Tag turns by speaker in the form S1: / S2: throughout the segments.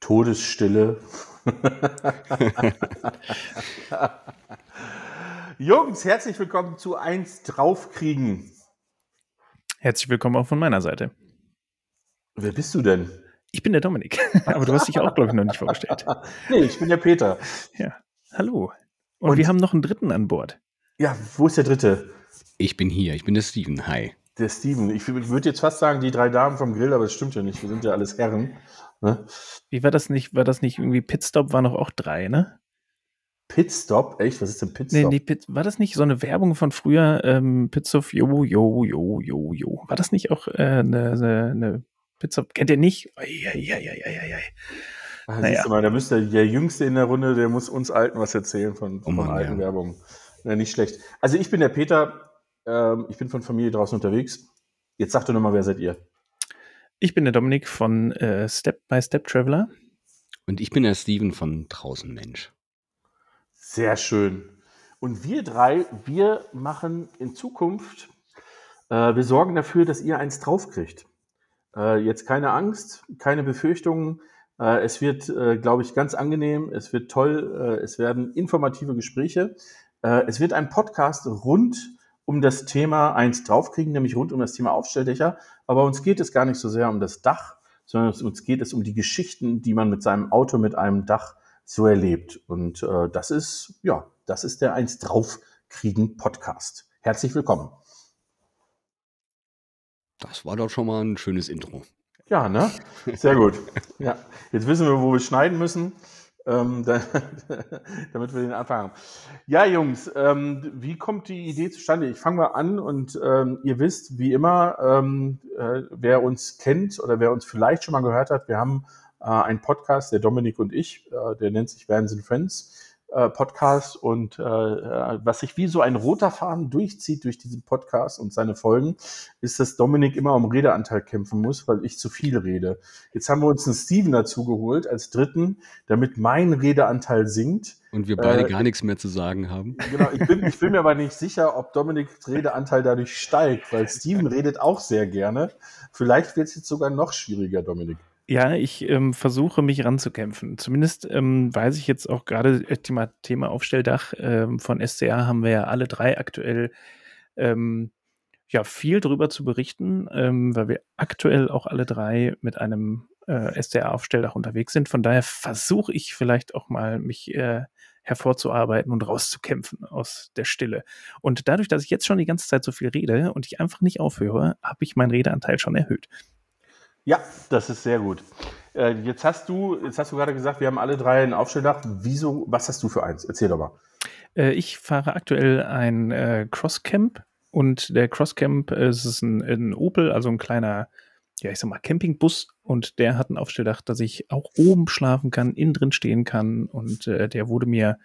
S1: Todesstille. Jungs, herzlich willkommen zu Eins draufkriegen.
S2: Herzlich willkommen auch von meiner Seite.
S1: Wer bist du denn?
S2: Ich bin der Dominik, aber du hast dich auch, glaube ich, noch nicht vorgestellt.
S1: nee, ich bin der Peter.
S2: Ja, hallo. Und, Und wir haben noch einen dritten an Bord.
S1: Ja, wo ist der dritte?
S3: Ich bin hier, ich bin der Steven. Hi.
S1: Der Steven. Ich würde jetzt fast sagen, die drei Damen vom Grill, aber das stimmt ja nicht. Wir sind ja alles Herren.
S2: Ne? Wie war das nicht? War das nicht irgendwie Pitstop war noch auch drei, ne?
S1: Pitstop? Echt? Was ist denn Pitstop? Nee,
S2: nee, Pit, war das nicht so eine Werbung von früher? Ähm, Pitstop, jo, jo, jo, jo, jo. War das nicht auch äh, eine, eine, eine Pitstop? Kennt ihr nicht? Eieieiei.
S1: Ah, naja. du mal, da müsste der Jüngste in der Runde, der muss uns Alten was erzählen von, von oh Mann, alten ja. Werbungen. Ja, nicht schlecht. Also ich bin der Peter, ähm, ich bin von Familie draußen unterwegs. Jetzt sagt doch nochmal, wer seid ihr?
S2: Ich bin der Dominik von äh, Step by Step Traveler.
S3: Und ich bin der Steven von Draußen Mensch.
S1: Sehr schön. Und wir drei, wir machen in Zukunft, äh, wir sorgen dafür, dass ihr eins draufkriegt. Äh, jetzt keine Angst, keine Befürchtungen. Äh, es wird, äh, glaube ich, ganz angenehm. Es wird toll. Äh, es werden informative Gespräche. Äh, es wird ein Podcast rund um das Thema eins draufkriegen, nämlich rund um das Thema Aufstelldächer. Aber uns geht es gar nicht so sehr um das Dach, sondern uns geht es um die Geschichten, die man mit seinem Auto mit einem Dach so erlebt. Und äh, das ist, ja, das ist der eins draufkriegen Podcast. Herzlich willkommen.
S3: Das war doch schon mal ein schönes Intro.
S1: Ja, ne? Sehr gut. Ja, jetzt wissen wir, wo wir schneiden müssen ähm, da, damit wir den anfangen. Ja, Jungs, ähm, wie kommt die Idee zustande? Ich fange mal an und ähm, ihr wisst, wie immer, ähm, äh, wer uns kennt oder wer uns vielleicht schon mal gehört hat, wir haben äh, einen Podcast, der Dominik und ich, äh, der nennt sich Wahnsinn Friends. Äh, Podcast und äh, äh, was sich wie so ein roter Faden durchzieht durch diesen Podcast und seine Folgen, ist, dass Dominik immer um Redeanteil kämpfen muss, weil ich zu viel rede. Jetzt haben wir uns einen Steven dazu geholt als dritten, damit mein Redeanteil sinkt.
S3: Und wir beide äh, gar nichts mehr zu sagen haben.
S1: Genau, ich bin, ich bin mir aber nicht sicher, ob Dominiks Redeanteil dadurch steigt, weil Steven redet auch sehr gerne. Vielleicht wird es jetzt sogar noch schwieriger, Dominik.
S2: Ja, ich ähm, versuche mich ranzukämpfen. Zumindest ähm, weiß ich jetzt auch gerade äh, Thema, Thema Aufstelldach ähm, von SCA haben wir ja alle drei aktuell ähm, ja viel drüber zu berichten, ähm, weil wir aktuell auch alle drei mit einem äh, SCA-Aufstelldach unterwegs sind. Von daher versuche ich vielleicht auch mal mich äh, hervorzuarbeiten und rauszukämpfen aus der Stille. Und dadurch, dass ich jetzt schon die ganze Zeit so viel rede und ich einfach nicht aufhöre, habe ich meinen Redeanteil schon erhöht.
S1: Ja, das ist sehr gut. Äh, jetzt hast du, jetzt hast du gerade gesagt, wir haben alle drei ein Aufstelldach. Wieso, was hast du für eins? Erzähl doch mal.
S2: Äh, ich fahre aktuell ein äh, Crosscamp und der Crosscamp ist es ein, ein Opel, also ein kleiner, ja, ich sag mal, Campingbus und der hat ein Aufstelldach, dass ich auch oben schlafen kann, innen drin stehen kann und äh, der wurde mir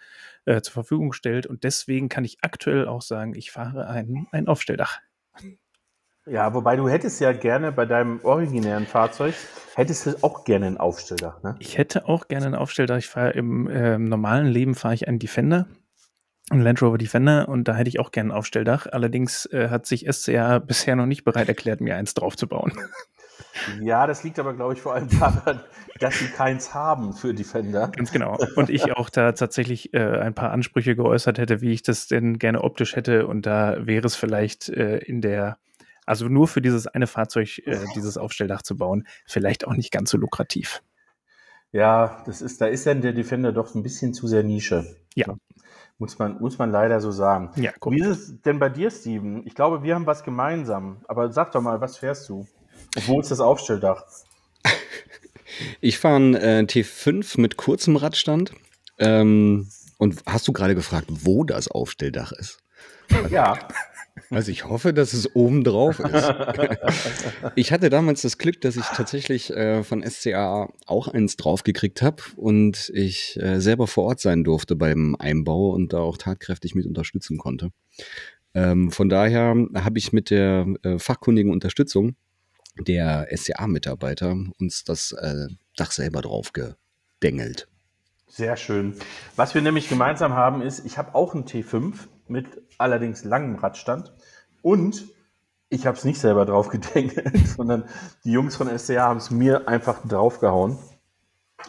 S2: äh, zur Verfügung gestellt und deswegen kann ich aktuell auch sagen, ich fahre ein, ein Aufstelldach.
S1: Ja, wobei du hättest ja gerne bei deinem originären Fahrzeug, hättest du auch gerne ein Aufstelldach, ne?
S2: Ich hätte auch gerne ein Aufstelldach. Ich fahre im äh, normalen Leben fahre ich einen Defender, einen Land Rover Defender und da hätte ich auch gerne ein Aufstelldach. Allerdings äh, hat sich SCA bisher noch nicht bereit erklärt, mir eins draufzubauen.
S1: Ja, das liegt aber, glaube ich, vor allem daran, dass sie keins haben für Defender.
S2: Ganz genau. Und ich auch da tatsächlich äh, ein paar Ansprüche geäußert hätte, wie ich das denn gerne optisch hätte. Und da wäre es vielleicht äh, in der also nur für dieses eine Fahrzeug, äh, dieses Aufstelldach zu bauen, vielleicht auch nicht ganz so lukrativ.
S1: Ja, das ist, da ist dann der Defender doch ein bisschen zu sehr Nische.
S2: Ja.
S1: Muss man, muss man leider so sagen. Ja, Wie ist es denn bei dir, Steven? Ich glaube, wir haben was gemeinsam. Aber sag doch mal, was fährst du? Wo ist das Aufstelldach?
S3: Ich fahre einen äh, T5 mit kurzem Radstand. Ähm, und hast du gerade gefragt, wo das Aufstelldach ist?
S1: Ja.
S3: Also ich hoffe, dass es oben drauf ist. ich hatte damals das Glück, dass ich tatsächlich äh, von SCA auch eins draufgekriegt habe und ich äh, selber vor Ort sein durfte beim Einbau und da auch tatkräftig mit unterstützen konnte. Ähm, von daher habe ich mit der äh, fachkundigen Unterstützung der SCA-Mitarbeiter uns das äh, Dach selber draufgebengelt.
S1: Sehr schön. Was wir nämlich gemeinsam haben, ist, ich habe auch einen T5 mit allerdings langem Radstand. Und ich habe es nicht selber drauf gedengelt, sondern die Jungs von SCA haben es mir einfach draufgehauen.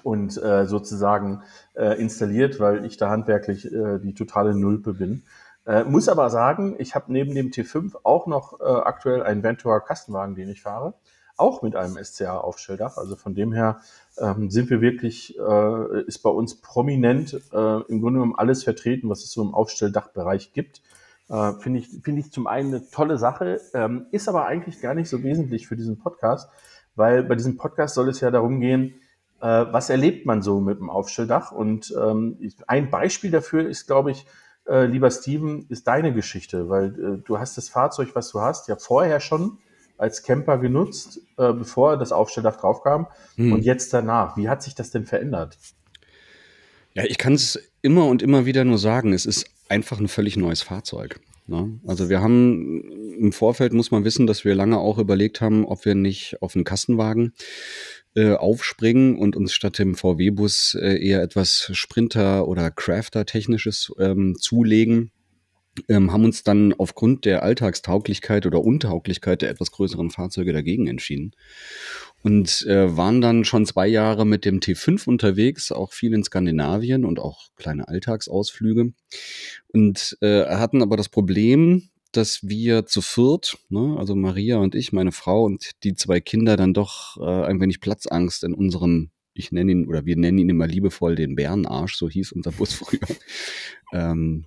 S1: und äh, sozusagen äh, installiert, weil ich da handwerklich äh, die totale Nulpe bin. Äh, muss aber sagen, ich habe neben dem T5 auch noch äh, aktuell einen Ventura Kastenwagen, den ich fahre, auch mit einem SCA-Aufstelldach. Also von dem her ähm, sind wir wirklich, äh, ist bei uns prominent äh, im Grunde genommen alles vertreten, was es so im Aufstelldachbereich gibt. Äh, Finde ich, finde ich zum einen eine tolle Sache, ähm, ist aber eigentlich gar nicht so wesentlich für diesen Podcast, weil bei diesem Podcast soll es ja darum gehen, äh, was erlebt man so mit dem Aufstelldach? Und ähm, ein Beispiel dafür ist, glaube ich, äh, lieber Steven, ist deine Geschichte, weil äh, du hast das Fahrzeug, was du hast, ja vorher schon als Camper genutzt, äh, bevor das Aufstelldach draufkam hm. und jetzt danach. Wie hat sich das denn verändert?
S3: Ja, ich kann es immer und immer wieder nur sagen, es ist einfach ein völlig neues Fahrzeug. Ne? Also wir haben im Vorfeld muss man wissen, dass wir lange auch überlegt haben, ob wir nicht auf einen Kastenwagen äh, aufspringen und uns statt dem VW-Bus äh, eher etwas Sprinter- oder Crafter-technisches ähm, zulegen. Ähm, haben uns dann aufgrund der Alltagstauglichkeit oder Untauglichkeit der etwas größeren Fahrzeuge dagegen entschieden und äh, waren dann schon zwei Jahre mit dem T5 unterwegs, auch viel in Skandinavien und auch kleine Alltagsausflüge und äh, hatten aber das Problem, dass wir zu viert, ne, also Maria und ich, meine Frau und die zwei Kinder, dann doch äh, ein wenig Platzangst in unserem, ich nenne ihn oder wir nennen ihn immer liebevoll den Bärenarsch, so hieß unser Bus früher, ähm,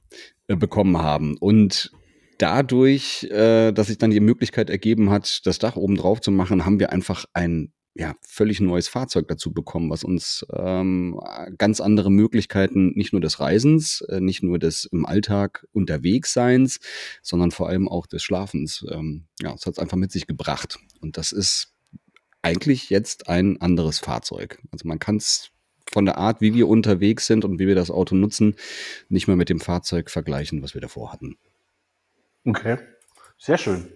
S3: äh, bekommen haben. Und dadurch, äh, dass sich dann die Möglichkeit ergeben hat, das Dach oben drauf zu machen, haben wir einfach ein ja, völlig neues Fahrzeug dazu bekommen, was uns ähm, ganz andere Möglichkeiten nicht nur des Reisens, äh, nicht nur des im Alltag Unterwegsseins, sondern vor allem auch des Schlafens. Ähm, ja, es hat es einfach mit sich gebracht. Und das ist eigentlich jetzt ein anderes Fahrzeug. Also man kann es von der Art, wie wir unterwegs sind und wie wir das Auto nutzen, nicht mehr mit dem Fahrzeug vergleichen, was wir davor hatten.
S1: Okay, sehr schön.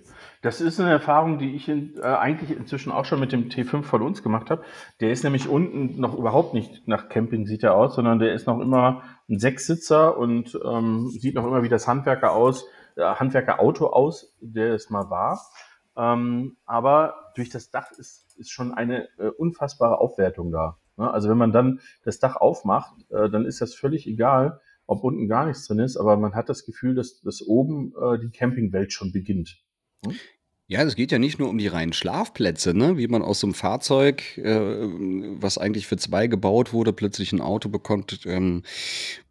S1: Das ist eine Erfahrung, die ich in, äh, eigentlich inzwischen auch schon mit dem T5 von uns gemacht habe. Der ist nämlich unten noch überhaupt nicht nach Camping sieht er aus, sondern der ist noch immer ein Sechssitzer und ähm, sieht noch immer wie das Handwerker aus, äh, Handwerkerauto aus, der es mal war. Ähm, aber durch das Dach ist, ist schon eine äh, unfassbare Aufwertung da. Ne? Also wenn man dann das Dach aufmacht, äh, dann ist das völlig egal, ob unten gar nichts drin ist, aber man hat das Gefühl, dass, dass oben äh, die Campingwelt schon beginnt.
S3: Hm? Ja, es geht ja nicht nur um die reinen Schlafplätze, ne? wie man aus so einem Fahrzeug, äh, was eigentlich für zwei gebaut wurde, plötzlich ein Auto bekommt, ähm,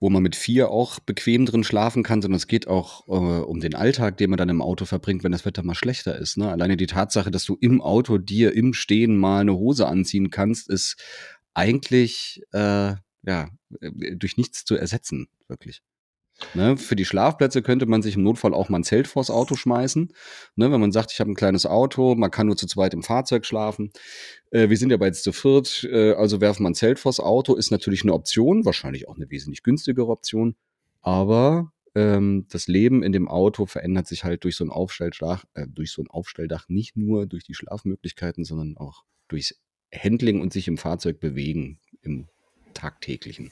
S3: wo man mit vier auch bequem drin schlafen kann, sondern es geht auch äh, um den Alltag, den man dann im Auto verbringt, wenn das Wetter mal schlechter ist. Ne? Alleine die Tatsache, dass du im Auto dir im Stehen mal eine Hose anziehen kannst, ist eigentlich äh, ja äh, durch nichts zu ersetzen, wirklich. Ne, für die Schlafplätze könnte man sich im Notfall auch mal ein Zelt vors Auto schmeißen. Ne, wenn man sagt, ich habe ein kleines Auto, man kann nur zu zweit im Fahrzeug schlafen. Äh, wir sind ja bereits zu viert, äh, also werfen wir ein Zelt vors Auto, ist natürlich eine Option, wahrscheinlich auch eine wesentlich günstigere Option. Aber ähm, das Leben in dem Auto verändert sich halt durch so ein Aufstelldach, äh, durch so ein Aufstelldach nicht nur durch die Schlafmöglichkeiten, sondern auch durchs Handling und sich im Fahrzeug bewegen im tagtäglichen.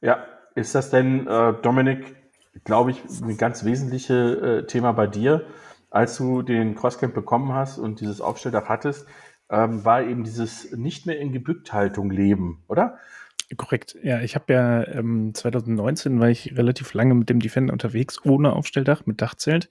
S1: Ja, ist das denn, äh, Dominik, glaube ich, ein ganz wesentliches äh, Thema bei dir, als du den Crosscamp bekommen hast und dieses Aufstelldach hattest, ähm, war eben dieses nicht mehr in Gebückthaltung leben, oder?
S2: Korrekt, ja. Ich habe ja ähm, 2019 war ich relativ lange mit dem Defender unterwegs, ohne Aufstelldach, mit Dachzelt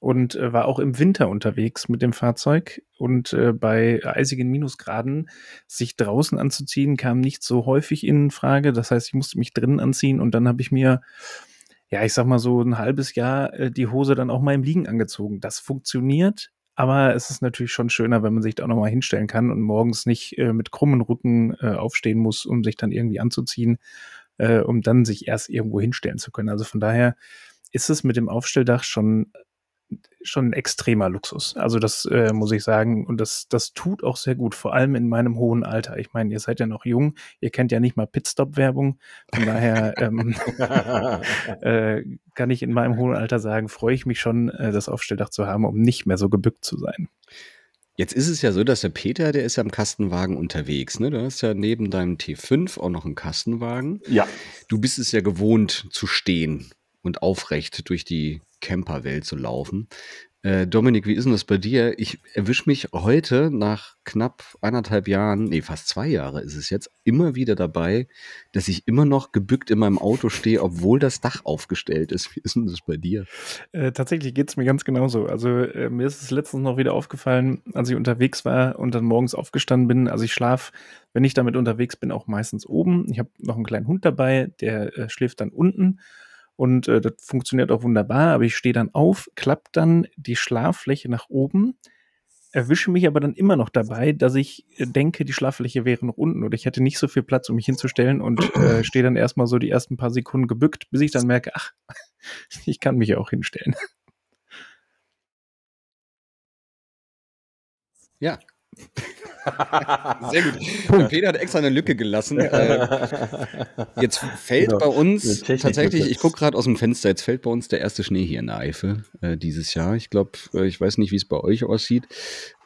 S2: und äh, war auch im Winter unterwegs mit dem Fahrzeug und äh, bei eisigen Minusgraden sich draußen anzuziehen kam nicht so häufig in Frage. Das heißt, ich musste mich drinnen anziehen und dann habe ich mir ja, ich sag mal so ein halbes Jahr äh, die Hose dann auch mal im Liegen angezogen. Das funktioniert, aber es ist natürlich schon schöner, wenn man sich da auch noch mal hinstellen kann und morgens nicht äh, mit krummen Rücken äh, aufstehen muss, um sich dann irgendwie anzuziehen, äh, um dann sich erst irgendwo hinstellen zu können. Also von daher ist es mit dem Aufstelldach schon schon ein extremer Luxus. Also das äh, muss ich sagen. Und das, das tut auch sehr gut, vor allem in meinem hohen Alter. Ich meine, ihr seid ja noch jung, ihr kennt ja nicht mal Pitstop-Werbung. Von daher ähm, äh, kann ich in meinem hohen Alter sagen, freue ich mich schon, äh, das Aufstelldach zu haben, um nicht mehr so gebückt zu sein.
S3: Jetzt ist es ja so, dass der Peter, der ist ja im Kastenwagen unterwegs. Ne? Du hast ja neben deinem T5 auch noch einen Kastenwagen.
S1: Ja.
S3: Du bist es ja gewohnt zu stehen und aufrecht durch die Camperwelt zu laufen. Äh, Dominik, wie ist denn das bei dir? Ich erwische mich heute nach knapp anderthalb Jahren, nee, fast zwei Jahre ist es jetzt, immer wieder dabei, dass ich immer noch gebückt in meinem Auto stehe, obwohl das Dach aufgestellt ist. Wie ist denn das bei dir?
S2: Äh, tatsächlich geht es mir ganz genauso. Also äh, mir ist es letztens noch wieder aufgefallen, als ich unterwegs war und dann morgens aufgestanden bin. Also ich schlafe, wenn ich damit unterwegs bin, auch meistens oben. Ich habe noch einen kleinen Hund dabei, der äh, schläft dann unten und äh, das funktioniert auch wunderbar, aber ich stehe dann auf, klappt dann die Schlaffläche nach oben, erwische mich aber dann immer noch dabei, dass ich äh, denke, die Schlaffläche wäre noch unten oder ich hätte nicht so viel Platz, um mich hinzustellen und äh, stehe dann erstmal so die ersten paar Sekunden gebückt, bis ich dann merke, ach, ich kann mich ja auch hinstellen.
S3: Ja, Sehr gut. Peter hat extra eine Lücke gelassen. Äh, jetzt fällt genau. bei uns tatsächlich, ich gucke gerade aus dem Fenster, jetzt fällt bei uns der erste Schnee hier in der Eifel äh, dieses Jahr. Ich glaube, äh, ich weiß nicht, wie es bei euch aussieht.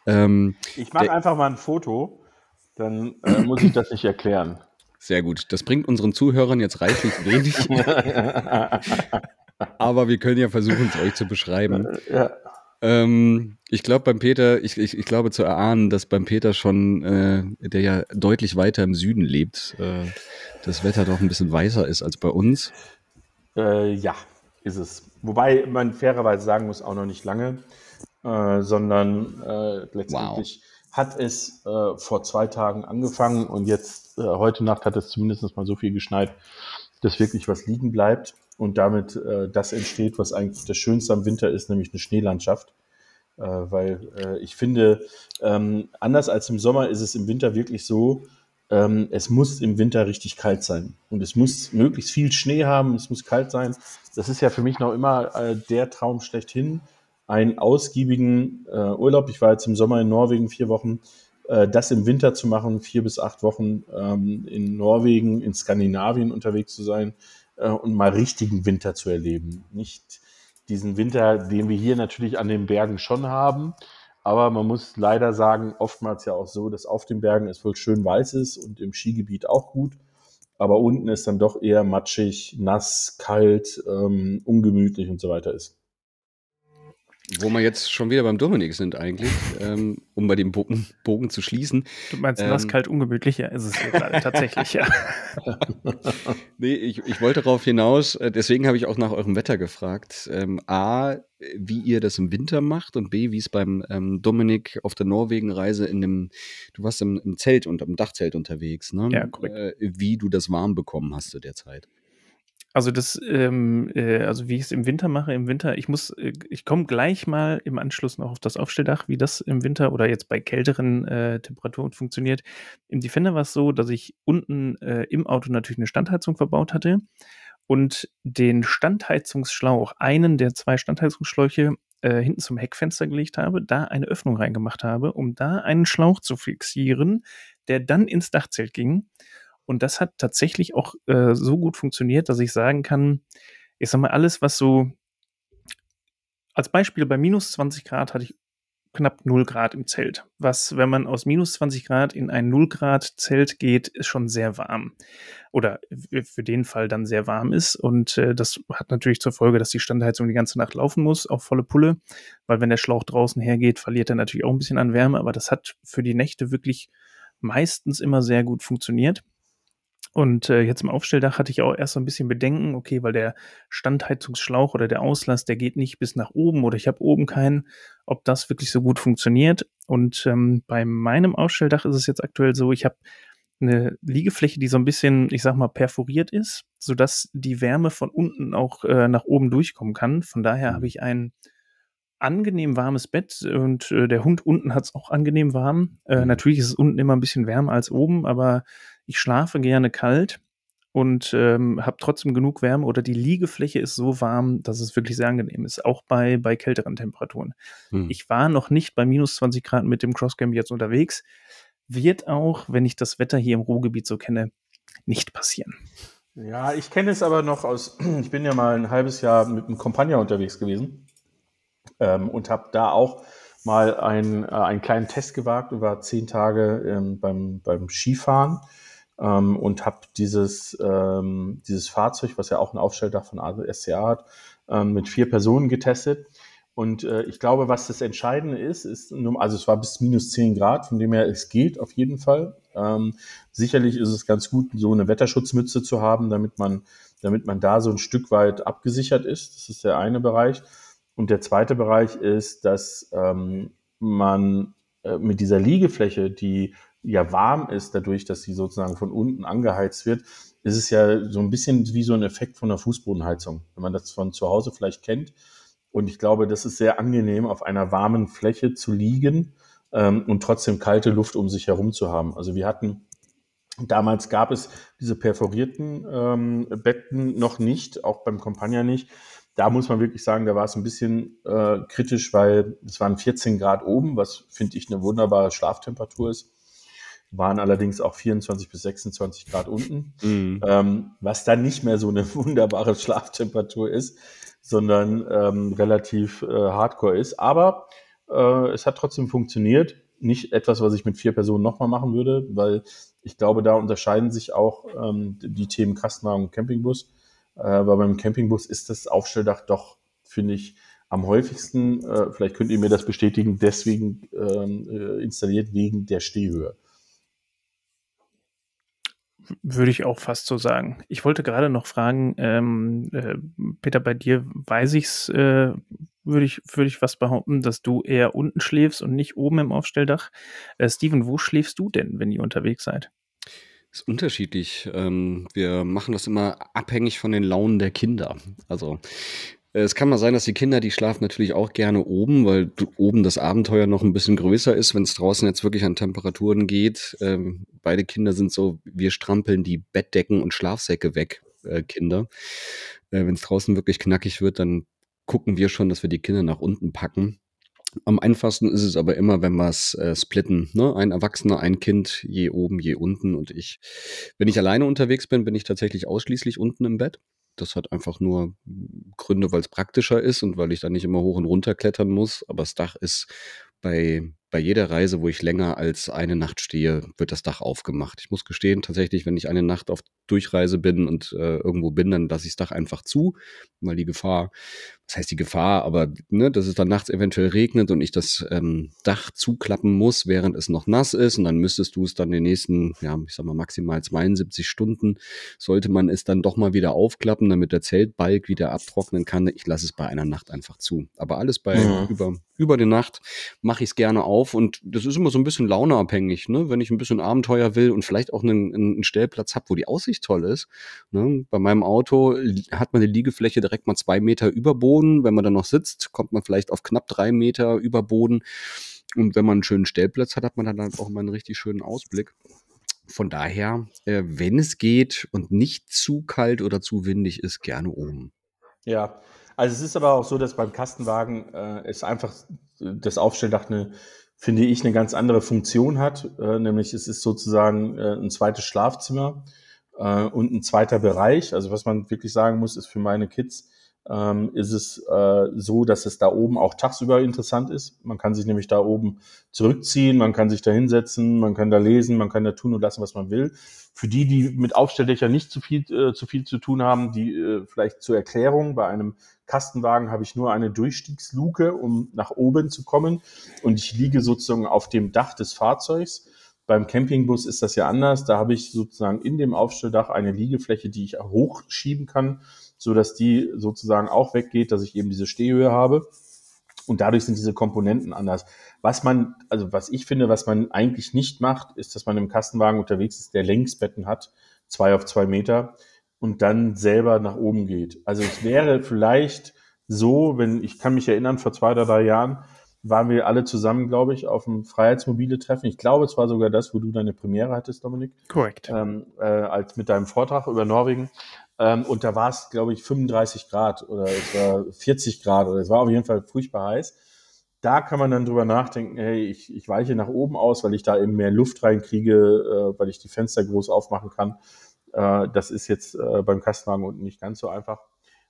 S1: Ähm, ich mache einfach mal ein Foto, dann äh, muss ich das nicht erklären.
S3: Sehr gut. Das bringt unseren Zuhörern jetzt reichlich wenig. Aber wir können ja versuchen, es euch zu beschreiben. Ja. Ähm, ich glaube beim Peter, ich, ich, ich, glaube zu erahnen, dass beim Peter schon, äh, der ja deutlich weiter im Süden lebt, äh, das Wetter doch ein bisschen weißer ist als bei uns.
S1: Äh, ja, ist es. Wobei man fairerweise sagen muss, auch noch nicht lange, äh, sondern äh, letztendlich wow. hat es äh, vor zwei Tagen angefangen und jetzt, heute Nacht hat es zumindest mal so viel geschneit, dass wirklich was liegen bleibt und damit äh, das entsteht, was eigentlich das Schönste am Winter ist, nämlich eine Schneelandschaft. Äh, weil äh, ich finde, ähm, anders als im Sommer ist es im Winter wirklich so, ähm, es muss im Winter richtig kalt sein. Und es muss möglichst viel Schnee haben, es muss kalt sein. Das ist ja für mich noch immer äh, der Traum schlechthin, einen ausgiebigen äh, Urlaub. Ich war jetzt im Sommer in Norwegen vier Wochen. Äh, das im Winter zu machen, vier bis acht Wochen ähm, in Norwegen, in Skandinavien unterwegs zu sein, äh, und mal richtigen Winter zu erleben. Nicht diesen Winter, den wir hier natürlich an den Bergen schon haben. Aber man muss leider sagen, oftmals ja auch so, dass auf den Bergen es wohl schön weiß ist und im Skigebiet auch gut. Aber unten ist dann doch eher matschig, nass, kalt, ähm, ungemütlich und so weiter ist.
S3: Wo wir jetzt schon wieder beim Dominik sind eigentlich, ähm, um bei dem Bogen, Bogen, zu schließen.
S2: Du meinst ähm, nass, kalt, ungemütlich? Ja, ist es gerade tatsächlich, ja.
S3: nee, ich, ich wollte darauf hinaus, äh, deswegen habe ich auch nach eurem Wetter gefragt. Ähm, A, wie ihr das im Winter macht und B, wie es beim ähm, Dominik auf der Norwegen-Reise in dem, du warst im, im Zelt und im Dachzelt unterwegs, ne?
S2: Ja, korrekt.
S3: Äh, wie du das warm bekommen hast zu der Zeit.
S2: Also das, ähm, äh, also wie ich es im Winter mache, im Winter, ich muss, äh, ich komme gleich mal im Anschluss noch auf das Aufstelldach, wie das im Winter oder jetzt bei kälteren äh, Temperaturen funktioniert. Im Defender war es so, dass ich unten äh, im Auto natürlich eine Standheizung verbaut hatte und den Standheizungsschlauch, einen der zwei Standheizungsschläuche, äh, hinten zum Heckfenster gelegt habe, da eine Öffnung reingemacht habe, um da einen Schlauch zu fixieren, der dann ins Dachzelt ging. Und das hat tatsächlich auch äh, so gut funktioniert, dass ich sagen kann, ich sag mal, alles, was so als Beispiel bei minus 20 Grad hatte ich knapp 0 Grad im Zelt. Was, wenn man aus minus 20 Grad in ein 0 Grad Zelt geht, ist schon sehr warm. Oder für den Fall dann sehr warm ist. Und äh, das hat natürlich zur Folge, dass die Standheizung die ganze Nacht laufen muss, auf volle Pulle. Weil wenn der Schlauch draußen hergeht, verliert er natürlich auch ein bisschen an Wärme. Aber das hat für die Nächte wirklich meistens immer sehr gut funktioniert. Und äh, jetzt im Aufstelldach hatte ich auch erst so ein bisschen Bedenken, okay, weil der Standheizungsschlauch oder der Auslass, der geht nicht bis nach oben oder ich habe oben keinen, ob das wirklich so gut funktioniert. Und ähm, bei meinem Aufstelldach ist es jetzt aktuell so, ich habe eine Liegefläche, die so ein bisschen, ich sag mal, perforiert ist, sodass die Wärme von unten auch äh, nach oben durchkommen kann. Von daher mhm. habe ich ein angenehm warmes Bett und äh, der Hund unten hat es auch angenehm warm. Äh, mhm. Natürlich ist es unten immer ein bisschen wärmer als oben, aber ich schlafe gerne kalt und ähm, habe trotzdem genug Wärme oder die Liegefläche ist so warm, dass es wirklich sehr angenehm ist, auch bei, bei kälteren Temperaturen. Hm. Ich war noch nicht bei minus 20 Grad mit dem Crosscamp jetzt unterwegs. Wird auch, wenn ich das Wetter hier im Ruhrgebiet so kenne, nicht passieren.
S1: Ja, ich kenne es aber noch aus, ich bin ja mal ein halbes Jahr mit einem Compagnon unterwegs gewesen ähm, und habe da auch mal ein, äh, einen kleinen Test gewagt über zehn Tage ähm, beim, beim Skifahren ähm, und habe dieses, ähm, dieses Fahrzeug, was ja auch ein Aufstelldach von SCA hat, ähm, mit vier Personen getestet. Und äh, ich glaube, was das Entscheidende ist, ist, also es war bis minus 10 Grad, von dem her es geht auf jeden Fall. Ähm, sicherlich ist es ganz gut, so eine Wetterschutzmütze zu haben, damit man, damit man da so ein Stück weit abgesichert ist. Das ist der eine Bereich. Und der zweite Bereich ist, dass ähm, man äh, mit dieser Liegefläche, die ja warm ist, dadurch, dass sie sozusagen von unten angeheizt wird, ist es ja so ein bisschen wie so ein Effekt von der Fußbodenheizung, wenn man das von zu Hause vielleicht kennt. Und ich glaube, das ist sehr angenehm, auf einer warmen Fläche zu liegen ähm, und trotzdem kalte Luft um sich herum zu haben. Also wir hatten Damals gab es diese perforierten ähm, Betten noch nicht, auch beim Compagna nicht. Da muss man wirklich sagen, da war es ein bisschen äh, kritisch, weil es waren 14 Grad oben, was finde ich eine wunderbare Schlaftemperatur ist. Waren allerdings auch 24 bis 26 Grad unten, mhm. ähm, was dann nicht mehr so eine wunderbare Schlaftemperatur ist, sondern ähm, relativ äh, hardcore ist. Aber äh, es hat trotzdem funktioniert. Nicht etwas, was ich mit vier Personen nochmal machen würde, weil ich glaube, da unterscheiden sich auch ähm, die Themen Kastenwagen und Campingbus. Äh, aber beim Campingbus ist das Aufstelldach doch, finde ich, am häufigsten, äh, vielleicht könnt ihr mir das bestätigen, deswegen ähm, äh, installiert wegen der Stehhöhe.
S2: Würde ich auch fast so sagen. Ich wollte gerade noch fragen, ähm, äh, Peter, bei dir weiß ich es, äh, würde ich, würde ich was behaupten, dass du eher unten schläfst und nicht oben im Aufstelldach. Äh, Steven, wo schläfst du denn, wenn ihr unterwegs seid?
S3: Ist unterschiedlich. Ähm, wir machen das immer abhängig von den Launen der Kinder. Also es kann mal sein, dass die Kinder, die schlafen natürlich auch gerne oben, weil oben das Abenteuer noch ein bisschen größer ist, wenn es draußen jetzt wirklich an Temperaturen geht. Ähm, beide Kinder sind so, wir strampeln die Bettdecken und Schlafsäcke weg, äh, Kinder. Äh, wenn es draußen wirklich knackig wird, dann gucken wir schon, dass wir die Kinder nach unten packen. Am einfachsten ist es aber immer, wenn wir es äh, splitten. Ne? Ein Erwachsener, ein Kind, je oben, je unten. Und ich, wenn ich alleine unterwegs bin, bin ich tatsächlich ausschließlich unten im Bett. Das hat einfach nur Gründe, weil es praktischer ist und weil ich da nicht immer hoch und runter klettern muss. Aber das Dach ist bei, bei jeder Reise, wo ich länger als eine Nacht stehe, wird das Dach aufgemacht. Ich muss gestehen, tatsächlich, wenn ich eine Nacht auf Durchreise bin und äh, irgendwo bin, dann lasse ich das Dach einfach zu, weil die Gefahr, das heißt die Gefahr, aber ne, dass es dann nachts eventuell regnet und ich das ähm, Dach zuklappen muss, während es noch nass ist und dann müsstest du es dann den nächsten, ja, ich sag mal maximal 72 Stunden, sollte man es dann doch mal wieder aufklappen, damit der Zeltbalk wieder abtrocknen kann. Ich lasse es bei einer Nacht einfach zu. Aber alles bei mhm. über, über die Nacht mache ich es gerne auf und das ist immer so ein bisschen launeabhängig, ne? wenn ich ein bisschen Abenteuer will und vielleicht auch einen, einen Stellplatz habe, wo die Aussicht toll ist. Ne? Bei meinem Auto hat man eine Liegefläche direkt mal zwei Meter über Boden. Wenn man dann noch sitzt, kommt man vielleicht auf knapp drei Meter über Boden. Und wenn man einen schönen Stellplatz hat, hat man dann auch mal einen richtig schönen Ausblick. Von daher, äh, wenn es geht und nicht zu kalt oder zu windig ist, gerne oben.
S1: Ja, also es ist aber auch so, dass beim Kastenwagen äh, es einfach das Aufstelldach eine, finde ich, eine ganz andere Funktion hat. Äh, nämlich es ist sozusagen äh, ein zweites Schlafzimmer äh, und ein zweiter Bereich. Also was man wirklich sagen muss, ist für meine Kids, ähm, ist es äh, so, dass es da oben auch tagsüber interessant ist. Man kann sich nämlich da oben zurückziehen, man kann sich da hinsetzen, man kann da lesen, man kann da tun und lassen, was man will. Für die, die mit Aufstelldächern nicht zu viel, äh, zu viel zu tun haben, die äh, vielleicht zur Erklärung, bei einem Kastenwagen habe ich nur eine Durchstiegsluke, um nach oben zu kommen und ich liege sozusagen auf dem Dach des Fahrzeugs. Beim Campingbus ist das ja anders. Da habe ich sozusagen in dem Aufstelldach eine Liegefläche, die ich hochschieben kann, so dass die sozusagen auch weggeht, dass ich eben diese Stehhöhe habe. Und dadurch sind diese Komponenten anders. Was man, also was ich finde, was man eigentlich nicht macht, ist, dass man im Kastenwagen unterwegs ist, der Längsbetten hat, zwei auf zwei Meter, und dann selber nach oben geht. Also es wäre vielleicht so, wenn, ich kann mich erinnern, vor zwei oder drei Jahren, waren wir alle zusammen, glaube ich, auf dem Freiheitsmobile-Treffen. Ich glaube, es war sogar das, wo du deine Premiere hattest, Dominik.
S2: Korrekt.
S1: Ähm, äh, als mit deinem Vortrag über Norwegen. Ähm, und da war es, glaube ich, 35 Grad oder es war 40 Grad oder es war auf jeden Fall furchtbar heiß. Da kann man dann drüber nachdenken, hey, ich, ich weiche nach oben aus, weil ich da eben mehr Luft reinkriege, äh, weil ich die Fenster groß aufmachen kann. Äh, das ist jetzt äh, beim Kastenwagen unten nicht ganz so einfach.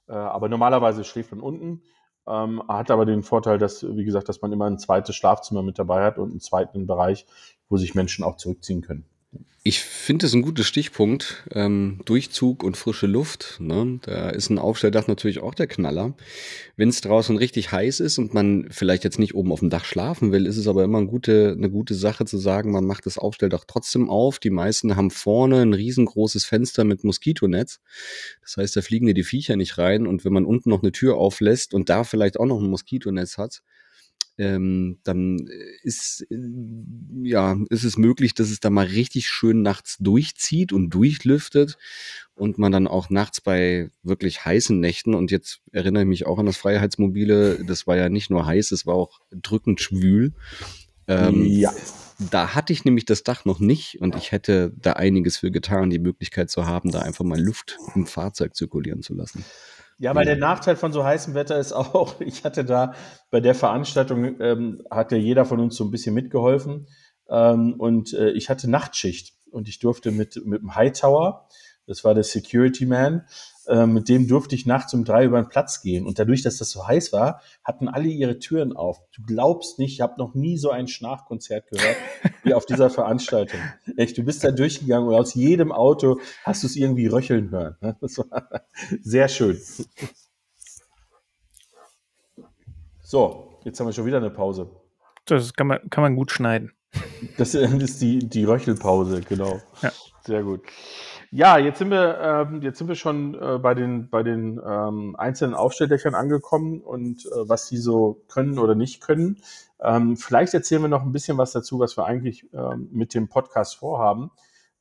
S1: Äh, aber normalerweise schläft man unten. Ähm, hat aber den Vorteil, dass, wie gesagt, dass man immer ein zweites Schlafzimmer mit dabei hat und einen zweiten Bereich, wo sich Menschen auch zurückziehen können.
S3: Ich finde es ein guter Stichpunkt. Ähm, Durchzug und frische Luft. Ne? Da ist ein Aufstelldach natürlich auch der Knaller. Wenn es draußen richtig heiß ist und man vielleicht jetzt nicht oben auf dem Dach schlafen will, ist es aber immer eine gute, eine gute Sache zu sagen, man macht das Aufstelldach trotzdem auf. Die meisten haben vorne ein riesengroßes Fenster mit Moskitonetz. Das heißt, da fliegen dir die Viecher nicht rein. Und wenn man unten noch eine Tür auflässt und da vielleicht auch noch ein Moskitonetz hat, ähm, dann ist, äh, ja, ist es möglich, dass es da mal richtig schön nachts durchzieht und durchlüftet und man dann auch nachts bei wirklich heißen Nächten und jetzt erinnere ich mich auch an das Freiheitsmobile, das war ja nicht nur heiß, es war auch drückend schwül. Ähm, ja. Da hatte ich nämlich das Dach noch nicht und ich hätte da einiges für getan, die Möglichkeit zu haben, da einfach mal Luft im Fahrzeug zirkulieren zu lassen.
S1: Ja, weil der Nachteil von so heißem Wetter ist auch, ich hatte da bei der Veranstaltung, ähm, hat ja jeder von uns so ein bisschen mitgeholfen. Ähm, und äh, ich hatte Nachtschicht und ich durfte mit, mit dem Hightower, das war der Security Man, äh, mit dem durfte ich nachts um drei über den Platz gehen. Und dadurch, dass das so heiß war, hatten alle ihre Türen auf. Du glaubst nicht, ich habe noch nie so ein Schnarchkonzert gehört wie auf dieser Veranstaltung. Echt, du bist da durchgegangen und aus jedem Auto hast du es irgendwie röcheln hören. Ne? Das war sehr schön. So, jetzt haben wir schon wieder eine Pause.
S2: Das kann man, kann man gut schneiden.
S1: Das ist die, die Röchelpause, genau. Ja. Sehr gut. Ja, jetzt sind wir, ähm, jetzt sind wir schon äh, bei den, bei den ähm, einzelnen Aufstelldächern angekommen und äh, was sie so können oder nicht können. Ähm, vielleicht erzählen wir noch ein bisschen was dazu, was wir eigentlich ähm, mit dem Podcast vorhaben.